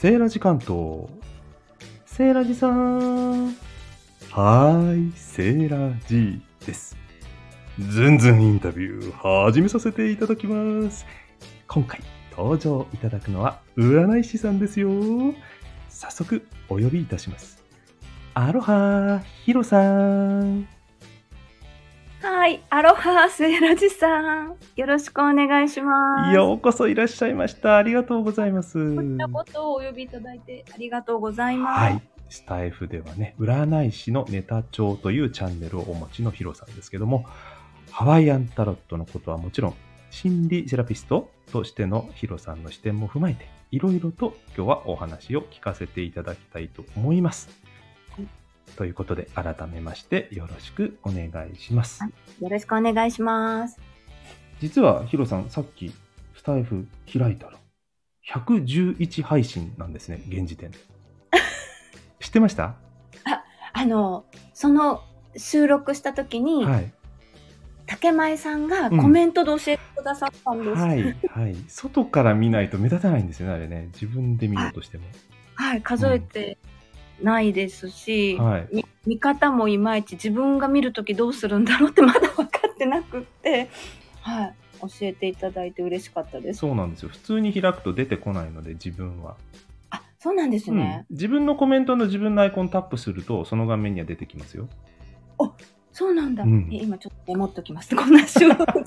セーラジ関東。セーラジさん。はーい、セーラジです。ズンズンインタビュー始めさせていただきます。今回登場いただくのは占い師さんですよ。早速お呼びいたします。アロハヒロさん。はい、アロハセイラジさん。よろしくお願いします。ようこそいらっしゃいました。ありがとうございます。こちらこそお呼びいただいてありがとうございます。はい。スタイフではね、占い師のネタ帳というチャンネルをお持ちのヒロさんですけども、ハワイアンタロットのことはもちろん、心理セラピストとしてのヒロさんの視点も踏まえて、いろいろと今日はお話を聞かせていただきたいと思います。はいということで、改めましてよろしくお願いします。はいよろしくお願いします。実はヒロさん、さっきスタイフ開いたら、111配信なんですね、現時点で。知ってました？あの、その収録した時に、はい。竹前さんがコメントで教えてくださったんです。は、はいい、はい。外から見ないと目立たないんですよね、あれね。自分で見ようとしても。数えてないですし、はい。み見方もいまいち自分が見るときどうするんだろうってまだ分かってなくって、はい、教えていただいて嬉しかったです。そうなんですよ。普通に開くと出てこないので、自分は。あ、そうなんですね。うん、自分のコメントの自分のアイコンタップすると、その画面には出てきますよ。そうなんだ。うんえ今ちょっとメモっときます。こんな収録中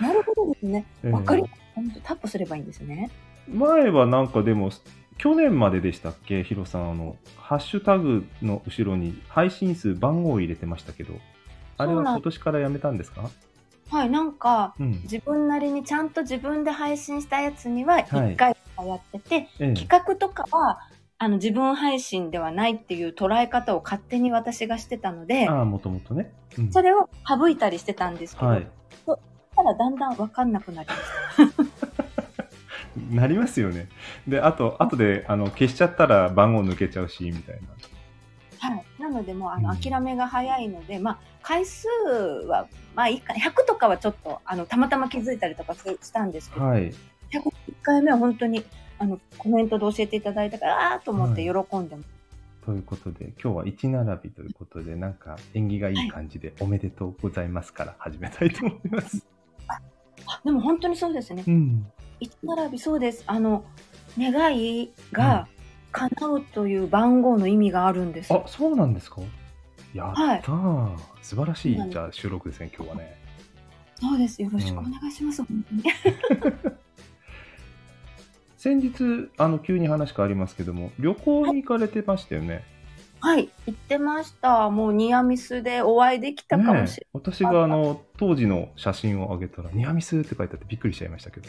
なるほどですね。ええわかり、本当タップすればいいんですね。前はなんかでも、去年まででしたっけ、ヒロさん、あの、ハッシュタグの後ろに配信数、番号を入れてましたけど、あれは今年からやめたんですか？はい、なんかうん。自分なりにちゃんと自分で配信したやつにははい1回やってて、ええ企画とかはあの自分配信ではないっていう捉え方を勝手に私がしてたので、ああ、もともとね。うんそれを省いたりしてたんですけど、はい。ただだんだん分かんなくなりました。なりますよね。で、あと、後であの消しちゃったら番号抜けちゃうし、みたいな。はい、なのでもうあのうん諦めが早いので、まあ回数はまあいいか100とかはちょっとあのたまたま気づいたりとかししたんですけど、はい。101回目は本当にあのコメントで教えていただいたからあーと思って喜んでます。ということで、今日は1並びということで、なんか縁起がいい感じで、おめでとうございますから始めたいと思います。あでも本当にそうですね。うん。一並びそうです。あの願いが叶うという番号の意味があるんです。あ、そうなんですか？やったー、は素晴らしいじゃあ収録ですね、今日はね。そうです。よろしくお願いします。本当に。先日、あの、急に話変わりますけども、旅行に行かれてましたよね？はい、行ってました。もうニアミスでお会いできたかもしれねえ私があの、当時の写真を上げたら、ニアミスって書いてあってびっくりしちゃいましたけど。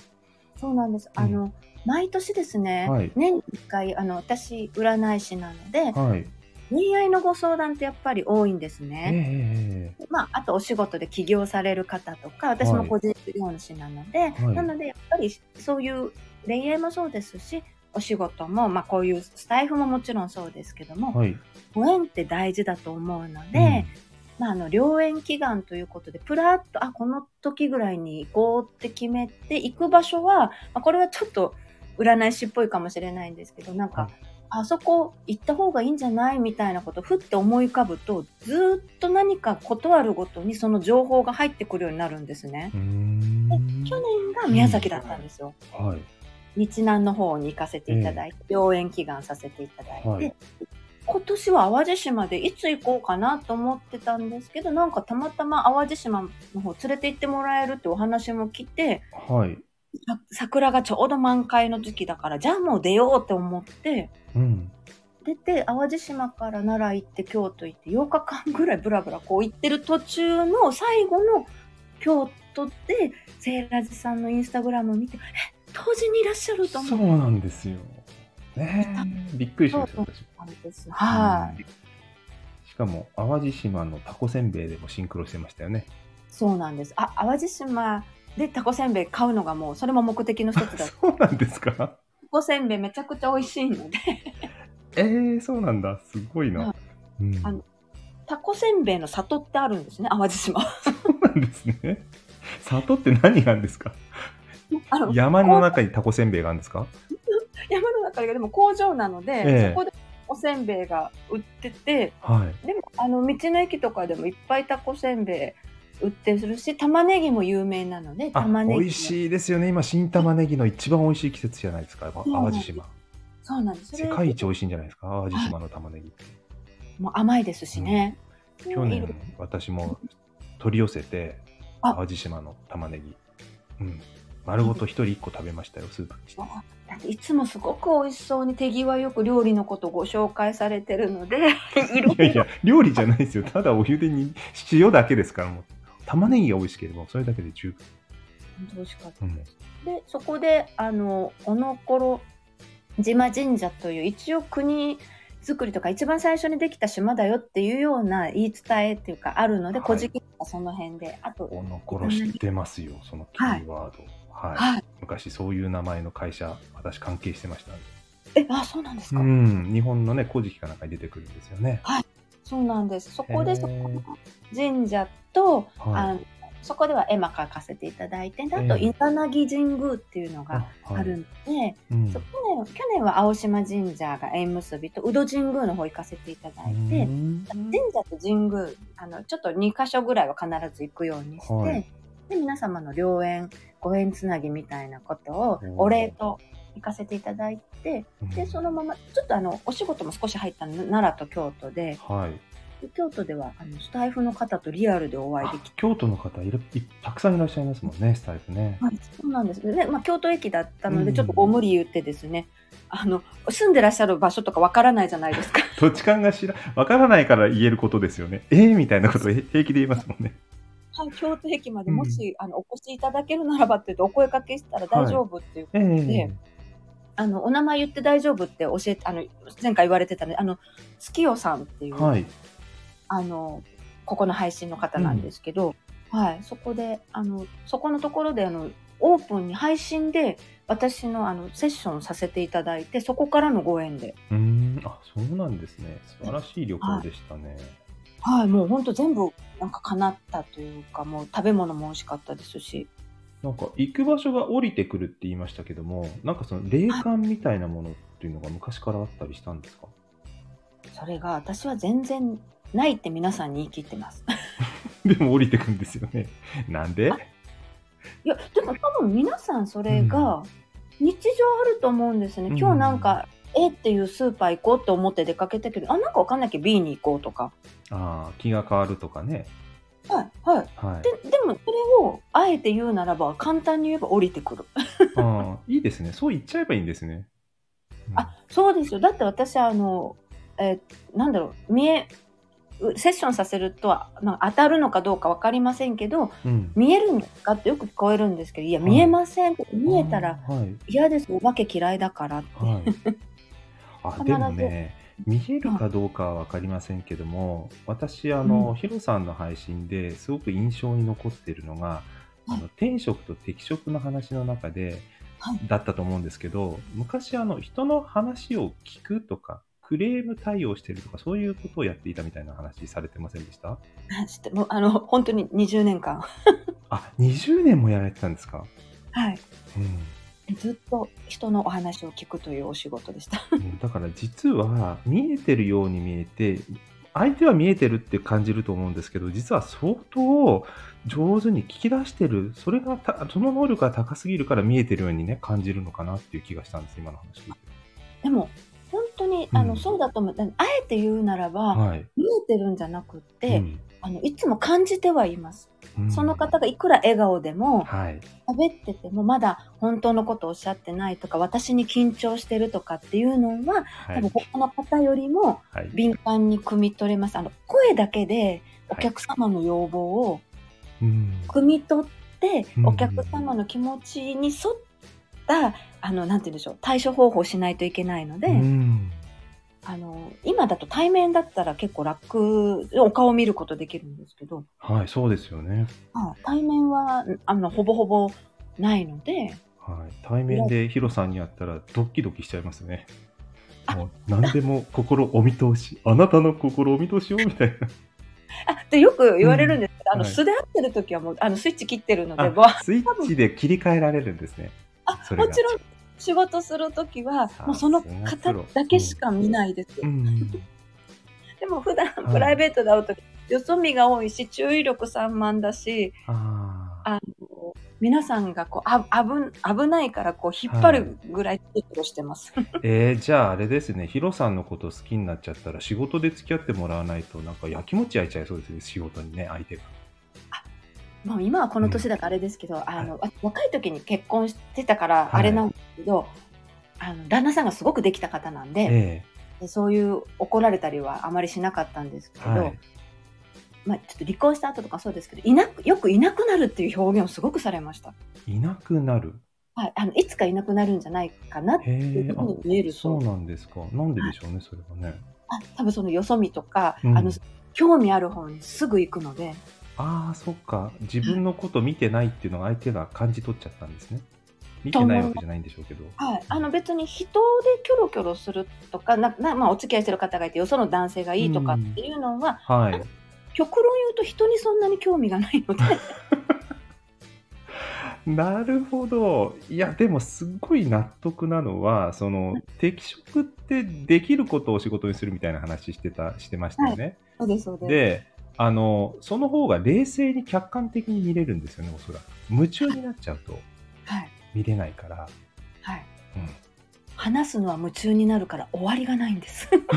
そうなんです。うんあの、毎年ですね、はい年に1回、あの、私、占い師なので、はい。恋愛のご相談ってやっぱり多いんですええね。ええまあ、あとお仕事で起業される方とか、私も個人事業主なので、はいなので、やっぱりそういう恋愛もそうですし、お仕事も、まあ、こういうスタイフももちろんそうですけども、はい。ご縁って大事だと思うので、まあ、あの良縁祈願ということでプラッとあこの時ぐらいに行こうって決めて行く場所は、まあ、これはちょっと占い師っぽいかもしれないんですけどなんか、はいあそこ行った方がいいんじゃないみたいなことをふって思い浮かぶとずーっと何か断るごとにその情報が入ってくるようになるんですね。うーん。去年が宮崎だったんですよ。はい。日南の方に行かせていただいて、良縁祈願させていただいて、はい今年は淡路島でいつ行こうかなと思ってたんですけどなんかたまたま淡路島の方連れて行ってもらえるってお話も来てはい。さ桜がちょうど満開の時期だからじゃあもう出ようって思ってうん。出て淡路島から奈良行って京都行って8日間ぐらいブラブラこう行ってる途中の最後の京都でセーラジさんのインスタグラムを見てえ当時にいらっしゃると思ってそうなんですよ。ねえびっくりしました、私。たんです。はい。しかも、淡路島のタコせんべいでもシンクロしてましたよね。そうなんです。あ、淡路島でタコせんべい買うのがもう、それも目的の一つだ。タそうなんですか？コせんべいめちゃくちゃ美味しいので、えー、そうなんだ。すごいな。うん、あのタコせんべいの里ってあるんですね、淡路島。そうなんですね。里って何があるんですか？山の中にタコせんべいがあるんですか？山の中ででも工場なので、ええそこでおせんべいが売ってて、はい。でもあの道の駅とかでもいっぱいタコせんべい売ってるし、玉ねぎも有名なので、あ、玉ねぎも。美味しいですよね。今、新玉ねぎの一番美味しい季節じゃないですか。う淡路島。そうなんです。世界一美味しいんじゃないですか？淡路島の玉ねぎって。もう甘いですしね。去いろ年、私も取り寄せて、あ淡路島の玉ねぎ。うん。丸ごと一人一個食べましたよ、スープにして。だっていつもすごく美味しそうに手際よく料理のことをご紹介されてるので、いやいや、料理じゃないですよ。ただお湯でに塩だけですから、もう。玉ねぎが美味しければ、それだけで十分。本当美味しかったです。で、そこで、あの、おのころ島神社という、一応国作りとか一番最初にできた島だよっていうような言い伝えっていうかあるので、はい古事記とかその辺で、あと、おのころ知ってますよ、そのキーワード。はい。はい。昔そういう名前の会社、私関係してましたんで。え、あ、そうなんですか？うん。日本のね、古事記かなんかに出てくるんですよね。そうなんです。そこで、そこの神社と、はいあのそこでは絵馬描かせていただいて、であと、ええ伊佐凪神宮っていうのがはいあるので、うんそう去年去年は青島神社が縁結びと宇戸神宮の方行かせていただいて、うん神社と神宮あのちょっと2箇所ぐらいは必ず行くようにして、はいで皆様の良縁ご縁つなぎみたいなことをお礼と行かせていただいてでそのままちょっとあのお仕事も少し入ったの奈良と京都ではい。で京都ではあのスタイフの方とリアルでお会いできて。京都の方いるいたくさんいらっしゃいますもんね、スタイフね。はい、そうなんですね、まあ、京都駅だったので、うんちょっとご無理言ってですね、あの住んでらっしゃる場所とかわからないじゃないですか。土地勘が知ら、わからないから言えることですよね。えー、みたいなこと平気で言いますもんね。はい、京都駅までうん。もし、あのお越しいただけるならばって言うとお声かけしたら大丈夫っていう、ええ。であのお名前言って大丈夫って教えてあの前回言われてたのであの月夜さんっていう、はい。あのここの配信の方なんですけど、はい、そこであのそこのところであのオープンに配信で私のあのセッションさせていただいてそこからのご縁で、うーん、あ、そうなんですね。素晴らしい旅行でしたね。はい、もう本当全部なんか叶ったというかもう食べ物も美味しかったですしなんか行く場所が降りてくるって言いましたけども、なんかその霊感みたいなものっていうのが昔からあったりしたんですか？それが私は全然ないって皆さんに言い切ってます。でも降りてくんですよね。なんで？いやでも多分皆さんそれが日常あると思うんですね。うん今日なんか A っていうスーパー行こうって思って出かけたけどあなんかわかんないけど B に行こうとか。ああ、気が変わるとかね。はいはい。はい。ででもそれをあえて言うならば簡単に言えば降りてくる。ああ、いいですね。そう言っちゃえばいいんですね。うんあそうですよ。だって私あの、えーなんだろう見えうセッションさせるとは、まあ、当たるのかどうか分かりませんけどうん。見えるんですかってよく聞こえるんですけどいやはい見えません見えたら。嫌ですお化け嫌いだからって、はい。あ、でもね、見えるかどうかは分かりませんけども、私、あうの、ん。ヒロさんの配信ですごく印象に残っているのが、はい。あの天職と適職の話の中で、はい。だったと思うんですけど、昔、あの、人の話を聞くとか、クレーム対応してるとか、そういうことをやっていたみたいな話されてませんでした？もうあの本当に20年間、あ、20年もやられてたんですか？はい、うん。ずっと人のお話を聞くというお仕事でした。うんだから実は見えてるように見えて相手は見えてるって感じると思うんですけど実は相当上手に聞き出してるそれがたその能力が高すぎるから見えてるようにね感じるのかなっていう気がしたんです今の話でも本当にあの、うんそうだと思う。あえて言うならば、はい、見えてるんじゃなくって、うん。あのいつも感じてはいます、うんその方がいくら笑顔でもはい。喋っててもまだ本当のことをおっしゃってないとか私に緊張してるとかっていうのははい。多分他の方よりもはい。敏感に汲み取れます。あの声だけでお客様の要望をうん。汲み取って、うん。お客様の気持ちに沿ったあのなんて言うんでしょう対処方法をしないといけないので、うんあの今だと対面だったら結構楽お顔を見ることできるんですけど、はいそうですよね、はい。対面はあのほぼほぼないので。はい、対面でヒロさんに会ったらドキドキしちゃいますね。あもう何でも心お見通し。あなたの心お見通しよみたいな。あでよく言われるんです、あの、はい。素で合ってる時はもう、あの、スイッチ切ってるので、スイッチで切り替えられるんですね。あもちろん、仕事する時は、もうその方だけしか見ないです。うん。でも普段いプライベートで会う時、よそ見が多いし、注意力散漫だし、ああ。あの、皆さんがこう、あ危危ないからこう、引っ張るぐらいキロしてます。えー、じゃああれですね、ヒロさんのこと好きになっちゃったら仕事で付き合ってもらわないとなんかやきもち焼いちゃいそうですね、仕事にね、相手が。もう今はこの年だからあれですけど、あの、若い時に結婚してたからあれなんですけど、あの、旦那さんがすごくできた方なんで、えでそういう怒られたりはあまりしなかったんですけど。まあ、ちょっと離婚した後とかそうですけどいなくよくいなくなるっていう表現をすごくされました、いなくなる？はい、あのいつかいなくなるんじゃないかなっていうふうに見えると。そうなんですか。なんででしょうね、それはね。あ多分そのよそ見とか、うん。あの興味ある方にすぐ行くのでああ、そっか。自分のこと見てないっていうのが相手が感じ取っちゃったんですね。見てないわけじゃないんでしょうけど。はい、あの別に人でキョロキョロするとかなな、まあ、お付き合いしてる方がいてよその男性がいいとかっていうのは、はい。極論言うと人にそんなに興味がないので なるほど。いや、でもすっごい納得なのは、その、適職ってできることを仕事にするみたいな話してた、してましたよね。そうですそうですで、あの、その方が冷静に客観的に見れるんですよね、おそらく。夢中になっちゃうとはい見れないから。はいうん。話すのは夢中になるから終わりがないんですだか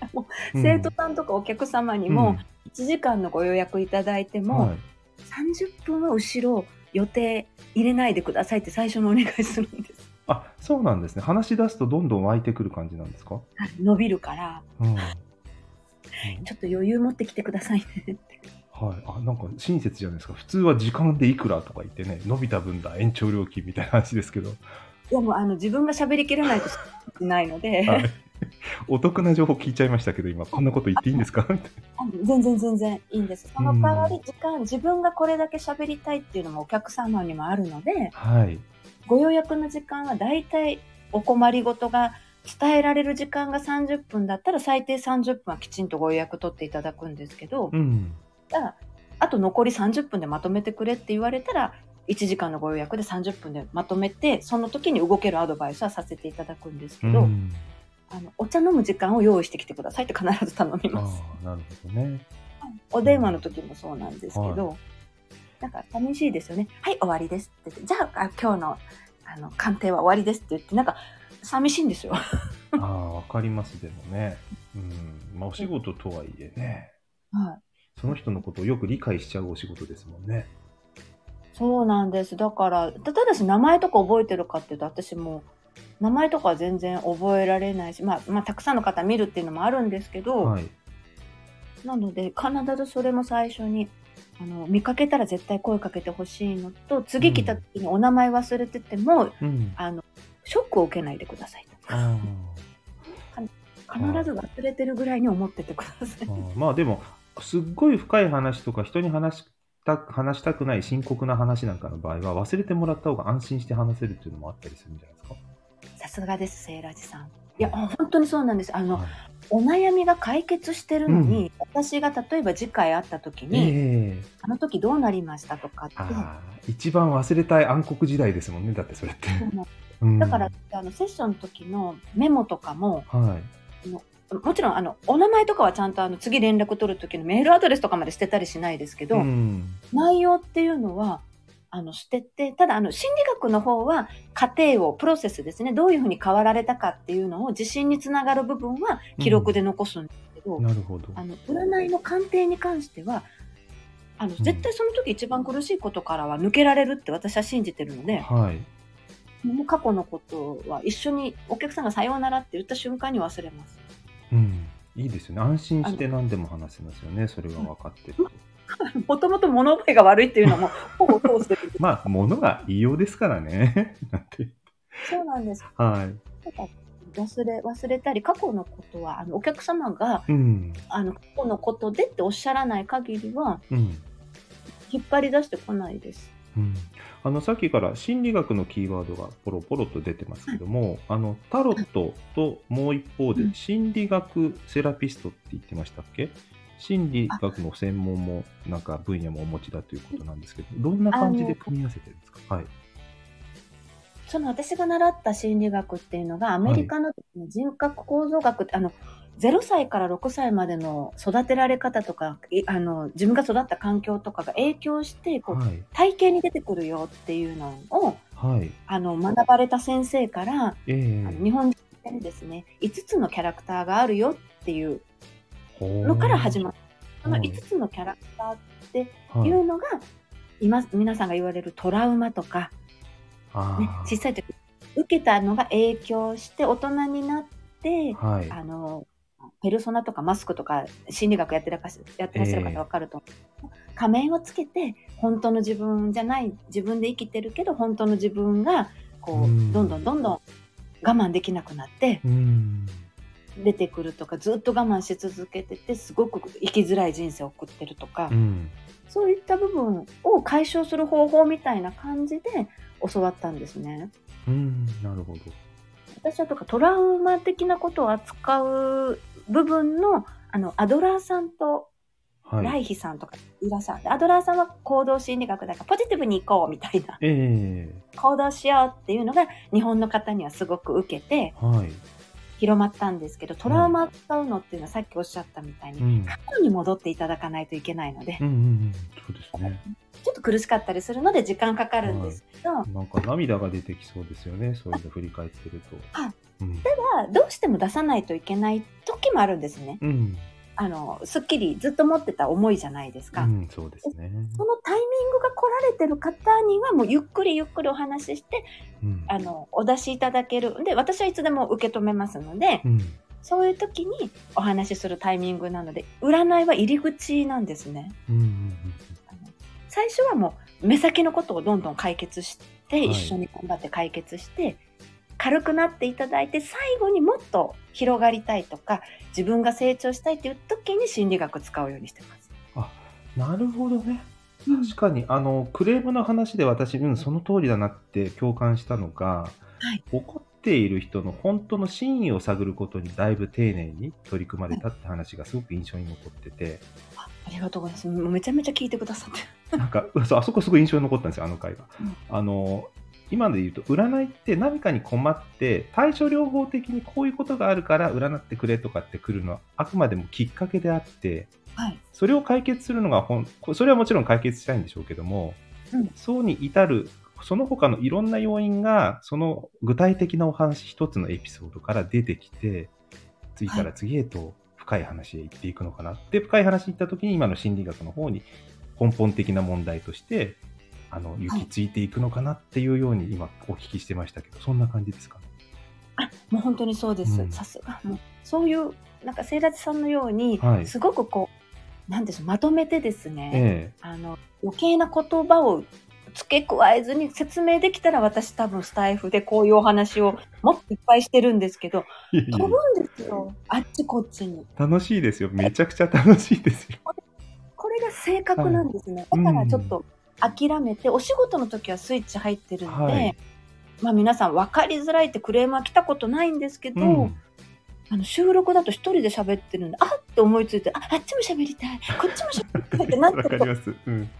らもう生徒さんとかお客様にも1時間のご予約いただいてうんも、はい30分は後ろ予定入れないでくださいって最初のお願いするんです。あ、そうなんですね。話し出すとどんどん湧いてくる感じなんですか？はい伸びるから、うん。うん。ちょっと余裕持ってきてくださいね。って。はい、あなんか親切じゃないですか。普通は時間でいくらとか言ってね伸びた分だ延長料金みたいな話ですけど、いやもうあの自分が喋りきらないとしないので、はい、お得な情報聞いちゃいましたけど今こんなこと言っていいんですか？みたいあの全然全然いいんです。その代わり時間、自分がこれだけ喋りたいっていうのもお客様にもあるので、なはい。ご予約の時間はだいたいお困りごとが伝えられる時間が30分だったら最低30分はきちんとご予約取っていただくんですけど、うん。じゃああと残り30分でまとめてくれって言われたら1時間のご予約で30分でまとめてその時に動けるアドバイスはさせていただくんですけど、うん。あのお茶飲む時間を用意してきてくださいって必ず頼みあます。あなるほどね。お電話の時もそうなんですけど、なんか寂しいですよね。はい、終わりですって言って、じゃああ今日のあの鑑定は終わりですって言って、なんか寂しいんですよ。ああわかりますでもね。うん。まあお仕事とはいえね。はい。その人のことをよく理解しちゃうお仕事ですもんね。そうなんです。だから、ただし名前とか覚えてるかっていうと、私も名前とかは全然覚えられないし、まあ、まあ、たくさんの方見るっていうのもあるんですけど、はい。なので、必ずそれも最初に、あの、見かけたら絶対声かけてほしいのと、次来た時にお名前忘れてても、うん。あの、ショックを受けないでくださいと。あ必ず忘れてるぐらいに思っててくださいまあでもすっごい深い話とか人に話した話したくない深刻な話なんかの場合は忘れてもらった方が安心して話せるっていうのもあったりするんじゃないですか？さすがです、セイラジさん。いや、本当にそうなんです。あの、はい。お悩みが解決してるのに、私が例えば次回会った時に、ええあの時どうなりました？とかって、一番忘れたい暗黒時代ですもんねだってそれって、だから、あのセッションの時のメモとかも、はい。もちろんあのお名前とかはちゃんとあの次連絡取る時のメールアドレスとかまで捨てたりしないですけど、うん。内容っていうのはあの捨ててただあの心理学の方は過程をプロセスですねどういうふうに変わられたかっていうのを自信につながる部分は記録で残すんですけど、なるほど。あの占いの鑑定に関してはあの絶対その時一番苦しいことからは抜けられるって私は信じてるので、はい。もう過去のことは一緒にお客さんがさようならって言った瞬間に忘れます。うん。いいですよね。安心して何でも話せますよね。それが分かってるともともと物覚えが悪いっていうのも ほぼ通してる。まあ物が異様ですからね。そうなんです。はい。忘れ忘れたり過去のことはあのお客様がうん。あの過去のことでっておっしゃらない限りはうん。引っ張り出してこないです。うん、あのさっきから心理学のキーワードがポロポロと出てますけども、あのタロットともう一方でうん。心理学セラピストって言ってましたっけ、心理学の専門も、なんか分野もお持ちだということなんですけど、どんな感じで組み合わせてるんですか？はい。その私が習った心理学っていうのが、アメリカの人格構造学って、あの、0歳から6歳までの育てられ方とか、いあの、自分が育った環境とかが影響して、こう、はい。体系に出てくるよっていうのを、はい。あの、学ばれた先生から、えあの日本人にですね、5つのキャラクターがあるよっていうえのから始まった。そのはい5つのキャラクターってはいいうのが、今、皆さんが言われるトラウマとか、あね、小さい時受けたのが影響して大人になって、ーはい。あのペルソナとかマスクとか心理学やってらっしやってらっしゃる方わかると思う、仮面をつけて本当の自分じゃない自分で生きてるけど本当の自分がこう、うんどんどんどんどん我慢できなくなってうん。出てくるとかずっと我慢し続けててすごく生きづらい人生を送ってるとか、うん。そういった部分を解消する方法みたいな感じで教わったんですね。うん。なるほど。私はとかトラウマ的なことを扱う部分のあのアドラーさんとはい。ライヒさんとかいらっしゃる、アドラーさんは行動心理学だからポジティブに行こうみたいなええ行動しようっていうのが日本の方にはすごく受けてはい。広まったんですけどトラウマ扱うのっていうのはさっきおっしゃったみたいに、うん。過去に戻っていただかないといけないので、うんうんうん。そうですね。ちょっと苦しかったりするので時間かかるんですけど、なんか涙が出てきそうですよね。そういうの振り返ってると。あうん。まあどうしても出さないといけない時もあるんですね。うん。あのすっきりずっと持ってた思いじゃないですか。うん、そうですね。そのタイミングが来られてる方にはもうゆっくりゆっくりお話ししてうん。あのお出しいただけるで私はいつでも受け止めますのでうん。そういう時にお話しするタイミングなので占いは入り口なんですね。うんうんあの最初はもう目先のことをどんどん解決して、はい一緒に頑張って解決して軽くなっていただいて最後にもっと広がりたいとか自分が成長したいっていう時に心理学使うようにしてます。うん。なるほどね。確かに、あの、クレームの話で私、うん、その通りだなって共感したのが、はい怒っている人の本当の真意を探ることにだいぶ丁寧に取り組まれたって話がすごく印象に残ってて、あありがとうございます。もうめちゃめちゃ聞いてくださって。なんか、そうあそこすごい印象に残ったんですよ、あの回が。うんあの、今で言うと、占いって何かに困って、対処療法的にこういうことがあるから占ってくれとかって来るのは、あくまでもきっかけであって、はい。それを解決するのがそれはもちろん解決したいんでしょうけども、うんそうに至る、その他のいろんな要因が、その具体的なお話一つのエピソードから出てきて、次から次へと深い話へ行っていくのかなって、深い話に行った時に今の心理学の方に根本的な問題として、あの、行き着いていくのかなっていうように今お聞きしてましたけど、そんな感じですか？ね。あ、もう本当にそうですう。んさすが。もうそういう、なんか、セイラジさんのように、はいすごくこう、なんでしょう、まとめてですね、えあの、余計な言葉を付け加えずに説明できたら、私多分スタイフでこういうお話をもっといっぱいしてるんですけど、飛ぶんですよ。あっちこっちに。楽しいですよ。めちゃくちゃ楽しいですよ。これが性格なんですね。はいだからちょっと諦めて、お仕事の時はスイッチ入ってるので、はい。まあ皆さん分かりづらいってクレームは来たことないんですけど、うん。あの収録だと一人で喋ってるんで、あっって思いついて、あ、あっちも喋りたい、こっちも喋りたいってなっわてます。うん。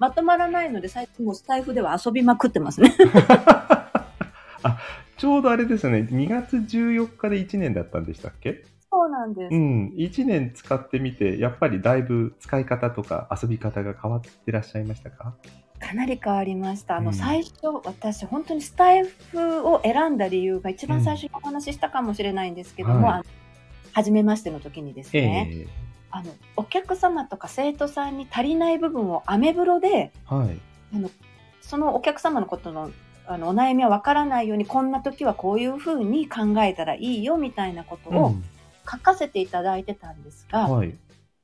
まとまらないので、最近もうスタイフでは遊びまくってますね。あちょうどあれですよね、2月14日で1年だったんでしたっけ？そうなんです。うん、1年使ってみて、やっぱりだいぶ使い方とか遊び方が変わってらっしゃいましたか？かなり変わりました。あの、うん。最初、私、本当にスタイフを選んだ理由が一番最初にお話ししたかもしれないんですけども、はい。あの初めましての時にですえね、えあのお客様とか生徒さんに足りない部分をアメブロではい。そのお客様のことのあのお悩みはわからないようにこんな時はこういうふうに考えたらいいよみたいなことをうん書かせていただいてたんですが、はい。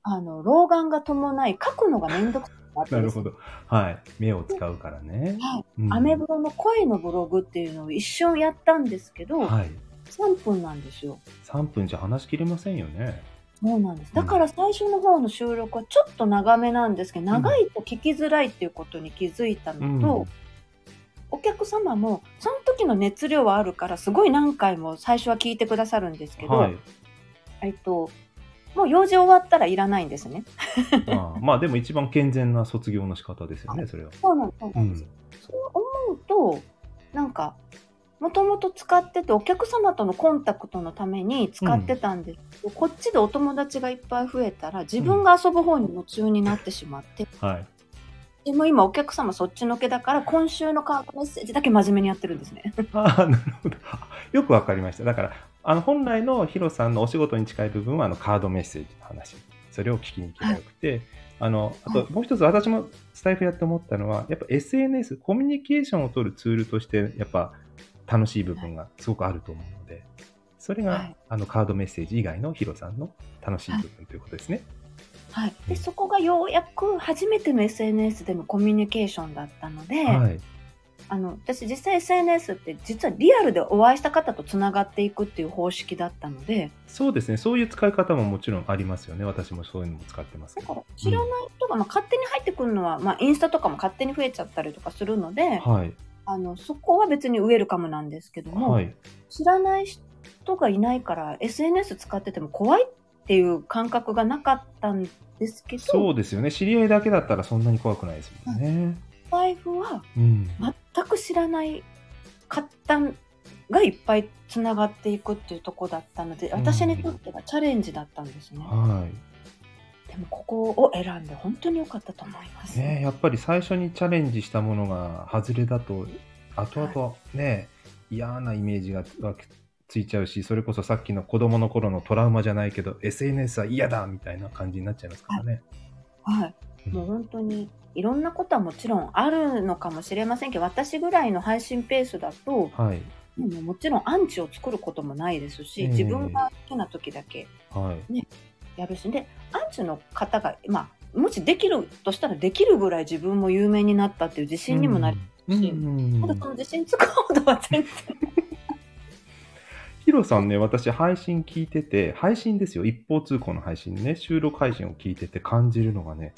あの老眼が伴い書くのが面倒くさくなるほど。はい。目を使うからね。はいうんアメブロの声のブログっていうのを一瞬やったんですけど、はい。3分なんですよ。3分じゃ話しきれませんよね。そうなんです。うんだから最初の方の収録はちょっと長めなんですけど、長いと聞きづらいっていうことに気づいたのと、うんお客様もその時の熱量はあるからすごい何回も最初は聞いてくださるんですけど、はい。えっともう用事終わったらいらないんですね。まあ、まあでも一番健全な卒業の仕方ですよね、それは。そうなんそうなんです。そう思うと、なんか、もともと使ってて、お客様とのコンタクトのために使ってたんですけど、こっちでお友達がいっぱい増えたら、自分が遊ぶ方に夢中になってしまって、はい。でも今お客様そっちのけだから、今週のカードメッセージだけ真面目にやってるんですね。ああ、なるほど。よくわかりました。だから、あの本来のヒロさんのお仕事に近い部分はあのカードメッセージの話。それを聞きに行けばよくて、あの、あともう一つ私もスタイフやって思ったのは、やっぱ SNS、コミュニケーションを取るツールとして、やっぱ楽しい部分がすごくあると思うので、それが、はいあのカードメッセージ以外のヒロさんの楽しい部分ということですね。はい。で、そこがようやく初めての SNS でのコミュニケーションだったので、はい。あの、私実際 SNS って実はリアルでお会いした方とつながっていくっていう方式だったので、そうですね。そういう使い方ももちろんありますよね。私もそういうのも使ってますけだど。から知らない人が、まあ、勝手に入ってくるのは、まあ、インスタとかも勝手に増えちゃったりとかするので、はい。あのそこは別にウェルカムなんですけども、はい。知らない人がいないから SNS 使ってても怖いっていう感覚がなかったんですけど、そうですよね。知り合いだけだったらそんなに怖くないですもんね。財布はうん。全く知らない方がいっぱいつながっていくっていうとこだったので、私にとってはチャレンジだったんですね。はでもここを選んで本当に良かったと思います。い。ねやっぱり最初にチャレンジしたものが外れだと、後々ね、嫌なイメージががついちゃうし、それこそさっきの子供の頃のトラウマじゃないけど、SNS は嫌だみたいな感じになっちゃいますからね。はい。うんもう本当にいろんなことはもちろんあるのかもしれませんけど、私ぐらいの配信ペースだと、はい。もうもちろんアンチを作ることもないですし、ええ自分が好きな時だけはい。やるし、で、アンチの方が、まあ、もしできるとしたらできるぐらい自分も有名になったっていう自信にもなり、うんしうんただその自信つくほどは全然。ヒロさんね、私配信聞いてて、配信ですよ。一方通行の配信ね、収録配信を聞いてて感じるのがね、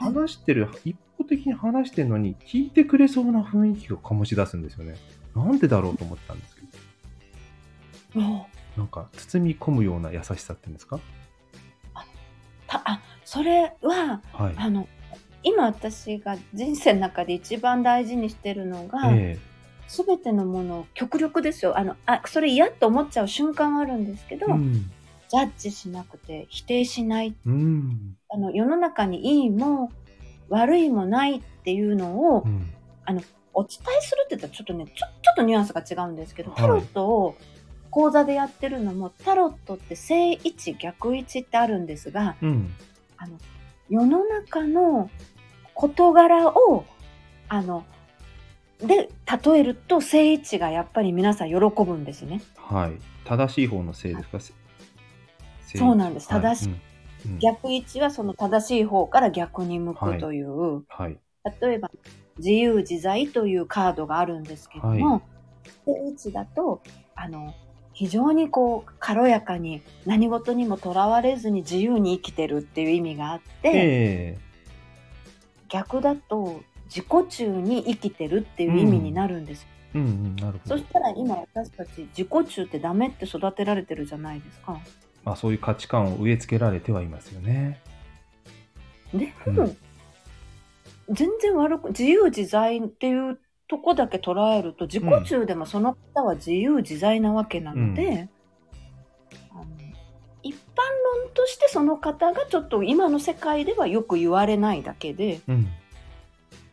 話してる、一方的に話してるのに、聞いてくれそうな雰囲気を醸し出すんですよね。なんでだろうと思ったんですけど、なんか包み込むような優しさっていうんですか？たあそれははい。あの今私が人生の中で一番大事にしてるのが、えすべてのものを極力ですよあのあそれ嫌と思っちゃう瞬間はあるんですけど、えうん。ジャッジしなくて否定しないうん。あの世の中にいいも悪いもないっていうのをうん。お伝えするって言ったらちょっとねちょちょっとニュアンスが違うんですけど、はいタロットを講座でやってるのもタロットって正位置逆位置ってあるんですがうん。あの世の中の事柄をあので例えると正位置がやっぱり皆さん喜ぶんですね。はい。正しい方のせいですか、せ正そうなんですはい正しいうんうん逆位置はその正しい方から逆に向くという、はい。例えば自由自在というカードがあるんですけども、は正位置だとあの非常にこう軽やかに何事にもとらわれずに自由に生きてるっていう意味があって、え逆だと自己中に生きてるっていう意味になるんです、えうんうん、なるほどそし。たら今私たち自己中ってダメって育てられてるじゃないですか。まあそういう価値観を植え付けられてはいますよね。でうんも、全然悪く自由自在っていうとこだけ捉えると自己中でもその方は自由自在なわけなので、あの一般論としてその方がちょっと今の世界ではよく言われないだけでうん。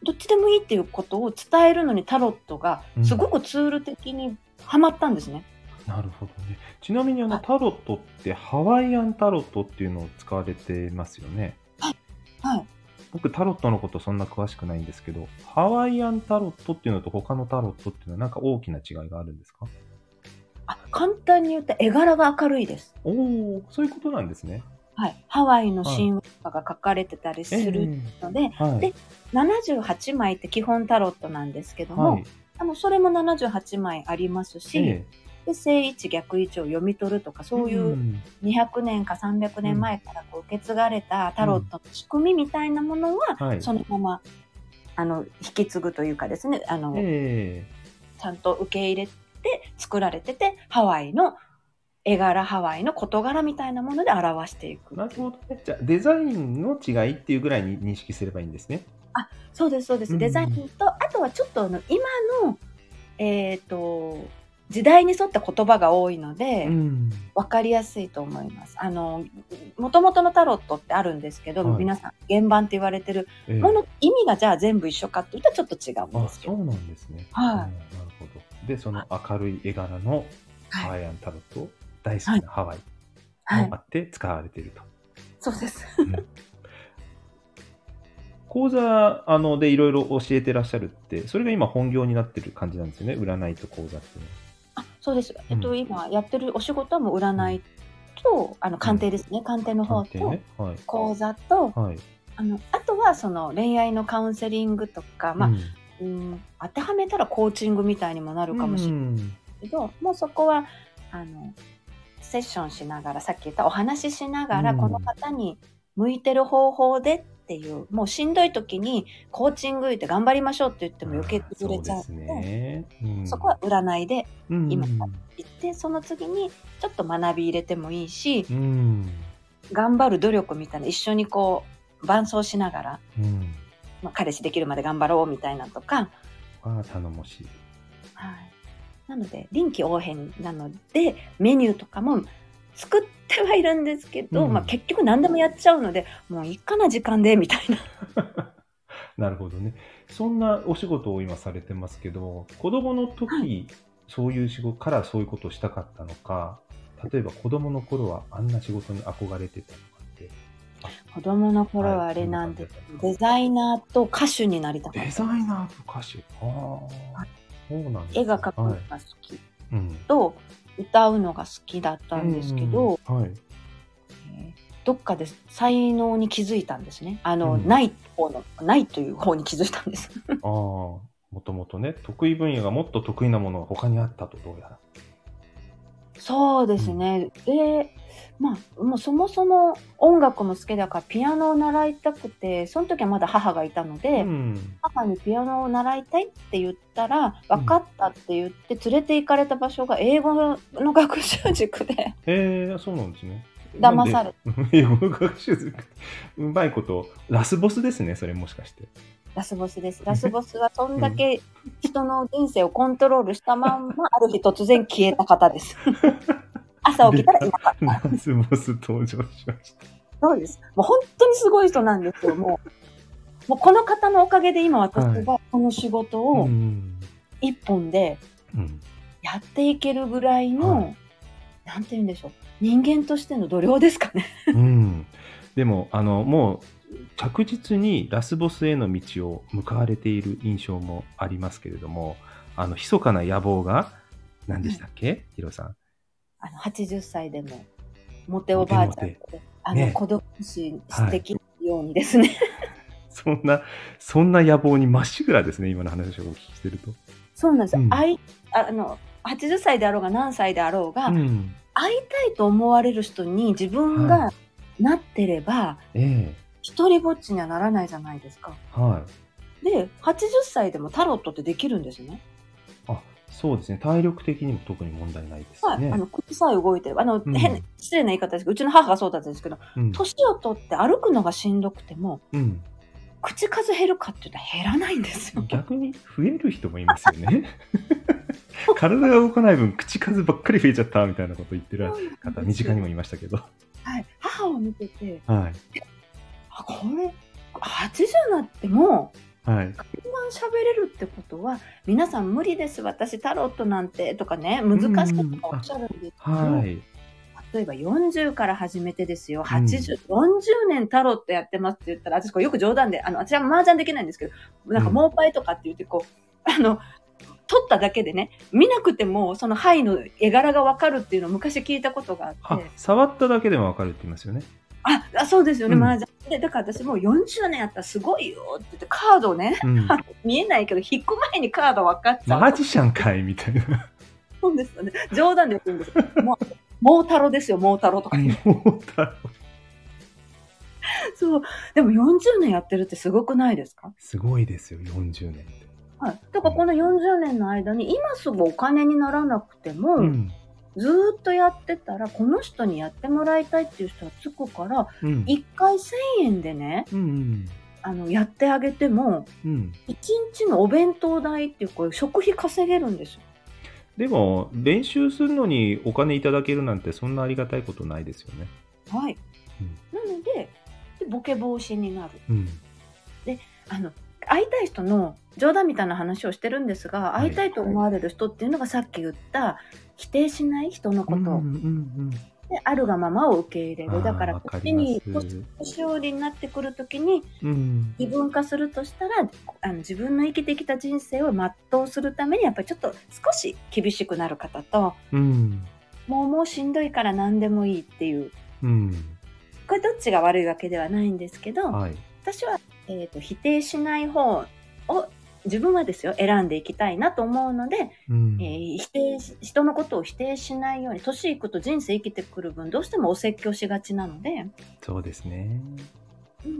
どっちでもいいっていうことを伝えるのにタロットがすごくツール的にはまったんですね。なるほどね。ちなみにあのはいタロットってハワイアンタロットっていうのを使われてますよね？はい、僕タロットのことそんな詳しくないんですけど、ハワイアンタロットっていうのと他のタロットっていうのはなんか大きな違いがあるんですか？あ簡単に言うと絵柄が明るいです。おお、そういうことなんですね。はい、ハワイの神話とかが書かれてたりするえので、えはい。で78枚って基本タロットなんですけども、はい。あのそれも78枚ありますし、えで正位置逆位置を読み取るとかえそういううん200年か300年前からこう受け継がれたタロットの仕組みみたいなものは、はい。そのままあの引き継ぐというかですねあの、えちゃんと受け入れて作られててハワイの絵柄ハワイの事柄みたいなもので表していく。なるほどね。じゃあ、デザインの違いっていうぐらいに認識すればいいんですね。そうです、そうです。うんデザインと、あとはちょっとあの今の、えっ、と、時代に沿った言葉が多いので、ん。分かりやすいと思います。あの、もともとのタロットってあるんですけど、はい皆さん、原版って言われてるええもの、意味がじゃあ全部一緒かっていうとちょっと違うんあですけど。そうなんですね。はいうんなるほど。で、その明るい絵柄のハワイアンタロット、大好きなハワイはいもあ。って使われていると。そうです。講座あのでいろいろ教えてらっしゃるって、それが今本業になってる感じなんですよね、占いと講座っていうのは。あ、そうです。えっと、うん今やってるお仕事はもう占いと、あの、鑑定ですね。鑑定の方と、鑑定ね。はい。講座と、はい。あの、あとはその恋愛のカウンセリングとか、まあ、うんうん、当てはめたらコーチングみたいにもなるかもしれないうんけど、もうそこはあのセッションしながらさっき言ったお話ししながら、うんこの方に向いてる方法でっていうもうしんどい時にコーチング言って頑張りましょうって言っても余計潰れちゃうのでね。うんそこは占いでうん今行ってその次にちょっと学び入れてもいいしうん。頑張る努力みたいな一緒にこう伴走しながら、うん。まあ、彼氏できるまで頑張ろうみたいなとか、ああ、頼もしい。はい、なので臨機応変なのでメニューとかも作ってはいるんですけど、うん。まあ、結局何でもやっちゃうのでもういいかな時間でみたいな。なるほどね。そんなお仕事を今されてますけど、子供の時、はそういう仕事からそういうことをしたかったのか、例えば子供の頃はあんな仕事に憧れてたとかって。子供の頃はあれなんで、デザイナーと歌手になりたかった。デザイナーと歌手。ああ、そうなんですね。絵が描くのはいが好き。うん。と、歌うのが好きだったんですけど、うんはい。えーどっかで才能に気づいたんですねあの、うんない方のないという方に気づいたんですああ、もともとね、得意分野がもっと得意なものが他にあったと、どうやら。そうですね。で、まあ、もうそもそも音楽も好きだからピアノを習いたくて、その時はまだ母がいたので、うん。母にピアノを習いたいって言ったら、分かったって言って連れて行かれた場所が英語の学習塾でええそうなんですね。騙され 英語学習塾うまいこと、ラスボスですね、それもしかして。ラスボスです。ラスボスはそんだけ人の人生をコントロールしたまんま、ある日突然消えた方です。朝起きたらいなかった。ラスボス登場しました。そうです。もう本当にすごい人なんですよ。もう、もうこの方のおかげで今私がこの仕事うをん。一本でうん。やっていけるぐらいの、はいなんて言うんでしょう。人間としての度量ですかね。うん。でも、あの、もう、着実にラスボスへの道を向かわれている印象もありますけれども、あの、密かな野望が、何でしたっけ、ヒロさん。あの、80歳でも、モテおばあちゃんで、あの、ね孤独死してきるようにですね。そんな、そんな野望にまっしぐらですね、今の話をお聞きしてると。そうなんですよ。うん会いあの、80歳であろうが何歳であろうが、うん。会いたいと思われる人に自分はがなってれば、え一人ぼっちにはならないじゃないですか。えはい。で、80歳でもタロットってできるんですね。あ、そうですね。体力的にも特に問題ないですはい。ね。あの、口さえ動いてれば、あの、うん変、失礼な言い方ですけど、うちの母がそうだったんですけど、うん。年を取って歩くのがしんどくても、うん。口数減るかって言ったら減らないんですよ。逆に増える人もいますよね。体が動かない分、口数ばっかり増えちゃったみたいなこと言ってる方、身近にもいましたけど。はい。母を見てて、はい。あ、これ、80になっても、はい。こんな喋れるってことは、皆さん無理です、私タロットなんて、とかね、難しいとかおっしゃるんですけど、はい。例えば40から始めてですよ、うん80、40年タロットやってますって言ったら、私これよく冗談で、あの、私は麻雀できないんですけど、なんかうんモーパイとかって言ってこう、あの、取っただけでね、見なくてもその牌の絵柄がわかるっていうのを昔聞いたことがああって、、触っただけでもわかるって言いますよね。あ、あそうですよね、うん麻雀で。だから私もう40年やったらすごいよって言って、カードをね、うん。見えないけど、引く前にカード分かっちゃう。マジシャンかいみたいな。そうですよね。冗談で言うんですよ。もう、モータロですよ、モータロとか言う。もうだそう。でも40年やってるってすごくないですか？すごいですよ、40年って。はい。だからこの40年の間に今すぐお金にならなくても、うん。ずーっとやってたら、この人にやってもらいたいっていう人はつくから、うん。1回1000円でね、うんうん。あの、やってあげても、うん。1日のお弁当代っていうか、食費稼げるんですよ。でも、練習するのにお金いただけるなんて、そんなありがたいことないですよね。はい。なので、でボケ防止になる。うん。あの、会いたい人の冗談みたいな話をしてるんですが、はい会いたいと思われる人っていうのがさっき言った、否定しない人のことを、うんうんうん。であるがままを受け入れる。だから、こっちにす年寄りになってくるときに、うん。自分化するとしたらあの自分の生きてきた人生を全うするためにやっぱりちょっと少し厳しくなる方とうん。もうもうしんどいから何でもいいっていううん。これどっちが悪いわけではないんですけど、はい。私は、えー、と否定しない方を自分はですよ選んでいきたいなと思うので、うんえー否定し人のことを否定しないように年いくと人生生きてくる分どうしてもお説教しがちなので、そうですね。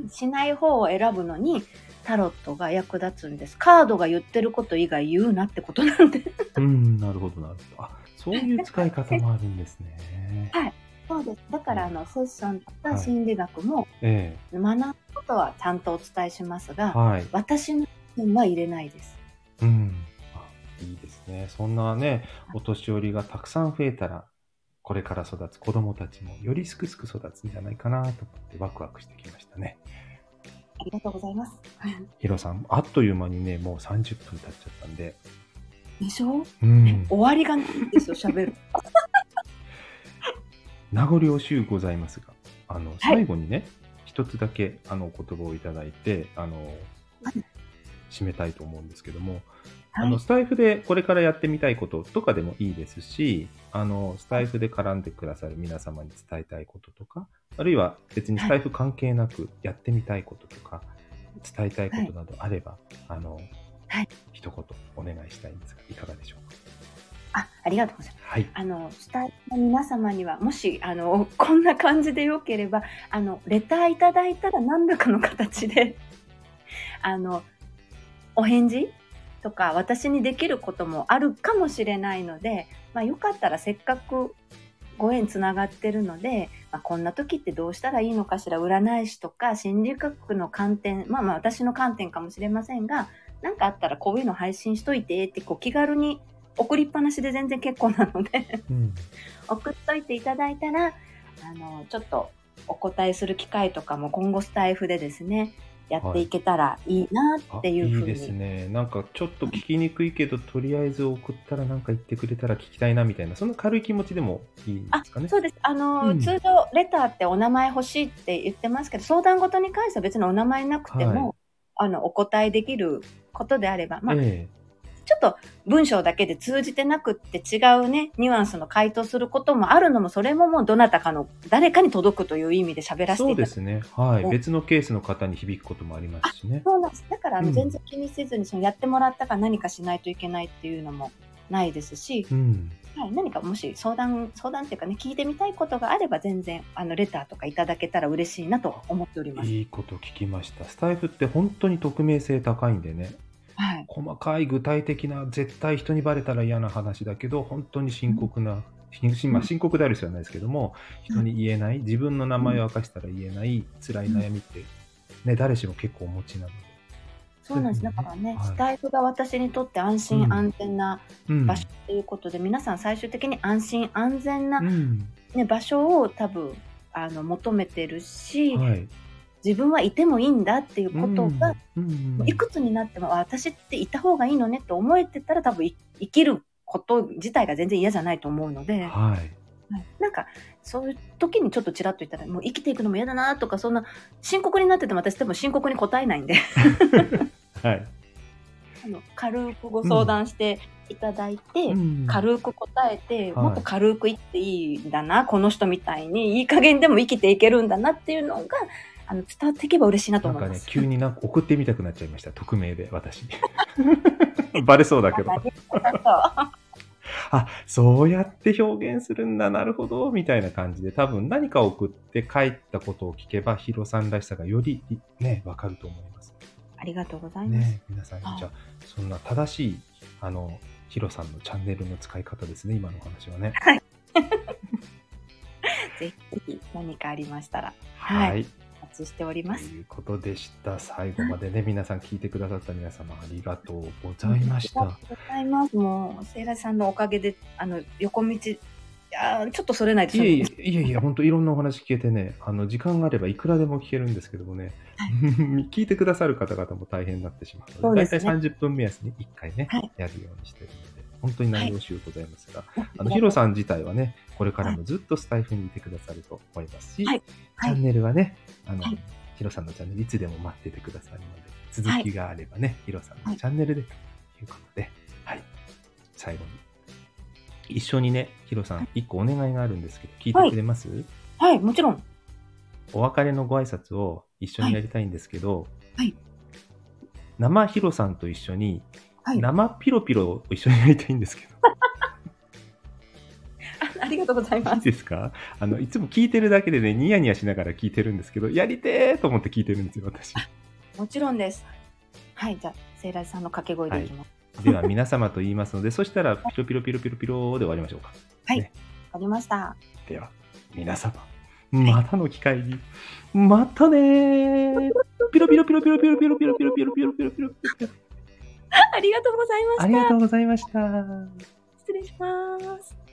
しない方を選ぶのにタロットが役立つんです。カードが言ってること以外言うなってことなんで。うん。なるほど、なるほど。あ、そういう使い方もあるんですね。そうです。だからあのセッションとはいか心理学もえ学ぶことはちゃんとお伝えしますえ。が、はい。私の意見は入れないです。うん。あいいですね。そんなね、お年寄りがたくさん増えたら、これから育つ子供たちもよりすくすく育つんじゃないかなと思ってワクワクしてきましたね。ありがとうございます。ヒロさん、あっという間にね、もう30分経っちゃったんで。でしょ、うん。終わりがないんですよ、喋る。名残惜しゅうございますが、あの、最後にね、一つだけ、あの、お言葉をいただいて、あの、締めたいと思うんですけども、あの、はい。スタイフでこれからやってみたいこととかでもいいですし、あの、スタイフで絡んでくださる皆様に伝えたいこととか、あるいは別にスタイフ関係なくやってみたいこととか、伝えたいことなどあれば、あの、はい一言お願いしたいんですが、いかがでしょうか？あ、ありがとうございます。はい。あの、スタイフの皆様には、もし、あの、こんな感じでよければ、あの、レターいただいたら何らかの形で、あの、お返事？とか、私にできることもあるかもしれないので、まあ、よかったらせっかくご縁つながってるので、まあ、こんな時ってどうしたらいいのかしら、占い師とか心理学の観点、まあまあ私の観点かもしれませんが、なんかあったらこういうの配信しといてって、こう気軽に送りっぱなしで全然結構なので、うん。送っといていただいたら、あの、ちょっとお答えする機会とかも今後スタイフでですね、やっていけたらいいなあっていうふうに。いいですね。なんかちょっと聞きにくいけど、とりあえず送ったらなんか言ってくれたら聞きたいなみたいな、そんな軽い気持ちでもいいんですかね？そうです。あの、うん通常レターってお名前欲しいって言ってますけど、相談事に関しては別にお名前なくても、はいあの、お答えできることであれば、まあ、えちょっと文章だけで通じてなくって違うね、ニュアンスの回答することもあるのも、それももうどなたかの、誰かに届くという意味で喋えらせてそいうただく。ですね。はい。ね別のケースの方に響くこともありますしね。そうなんです。だから、あの、うん全然気にせずに、そのやってもらったから何かしないといけないっていうのもないですし、うん。はい、何かもし相談、相談っていうかね、聞いてみたいことがあれば、全然、あの、レターとかいただけたら嬉しいなと思っております。いいこと聞きました。スタイフって本当に匿名性高いんでね。はい。細かい具体的な絶対人にバレたら嫌な話だけど本当に深刻な、深まあ、深刻である必要はないですけども人に言えない自分の名前を明かしたら言えない辛い悩みって、ね、誰しも結構お持ちなので、そうなんです。だからね、はい。スタイフが私にとって安うん。心安全なうん場所ということで、皆さん最終的に安心安全な、うん。ね、場所を多分、あの、求めてるし、はい、自分はいてもいいんだっていうことが、いくつになっても、あ私っていた方がいいのねって思えてたら多分い生きること自体が全然嫌じゃないと思うので、はい。はい。なんかそういう時にちょっとちらっと言ったらもう生きていくのも嫌だなとかそんな深刻になってても私多分深刻に答えないんで。はい、あの軽くご相談していただいて、うん。軽く答えて、はい。もっと軽く言っていいんだなこの人みたいにいい加減でも生きていけるんだなっていうのがあの伝わっていけば嬉しいなとなん思います。かね急になんか送ってみたくなっちゃいました。匿名で私。バレそうだけど。あそうやって表現するんだなるほどみたいな感じで。多分何か送って帰ったことを聞けばヒロさんらしさがよりねわかると思います。ありがとうございます。ね皆さんに。じゃあそんな正しいあのヒロさんのチャンネルの使い方ですね今のお話はね。はい。ぜひ何かありましたら、はい。はい。お待ちしておりとます。いうことでした。最後までね、皆さん聞いてくださった皆様ありがとうございました。ありがとうございます。もう、セイラジさんのおかげで、あの、横道、いやーちょっとそれないといえいえいえいえ、本当いろんなお話聞けてね、あの時間があればいくらでも聞けるんですけどもね、聞いてくださる方々も大変になってしまうので、ですね大体30分目安に1回ね、はいやるようにしてるので、本当に何をしようございますが、ああのヒロさん自体はね、これからもずっとスタイフにいてくださると思いますし、はい。はい。チャンネルはね、あの、はい。ヒロさんのチャンネルいつでも待っててくださるので、続きがあればね、ヒロさんのチャンネルでということで、はい、最後に。一緒にね、ヒロさん、一個お願いがあるんですけど、聞いてくれます、はい、もちろん。お別れのご挨拶を一緒にやりたいんですけど、はい。生ヒロさんと一緒に、はい。あ生ピロピロを一緒にやりたいんですけど、ありがとうございいいます。ですか？あの、いつも聞いてるだけでね、ニヤニヤしながら聞いてるんですけど、やりてーと思って聞いてるんですよ、私。もちろんです。はい、じゃあ、セイラジさんの掛け声でいきます。では、皆様と言いますので、そしたら、ピロピロピロピロピロで終わりましょうか。わかりました。では、皆様、またの機会に、またねーピロピロピロピロピロピロピロピロピロピロピロピロピロありがとうございました。ありがとうございました。失礼します。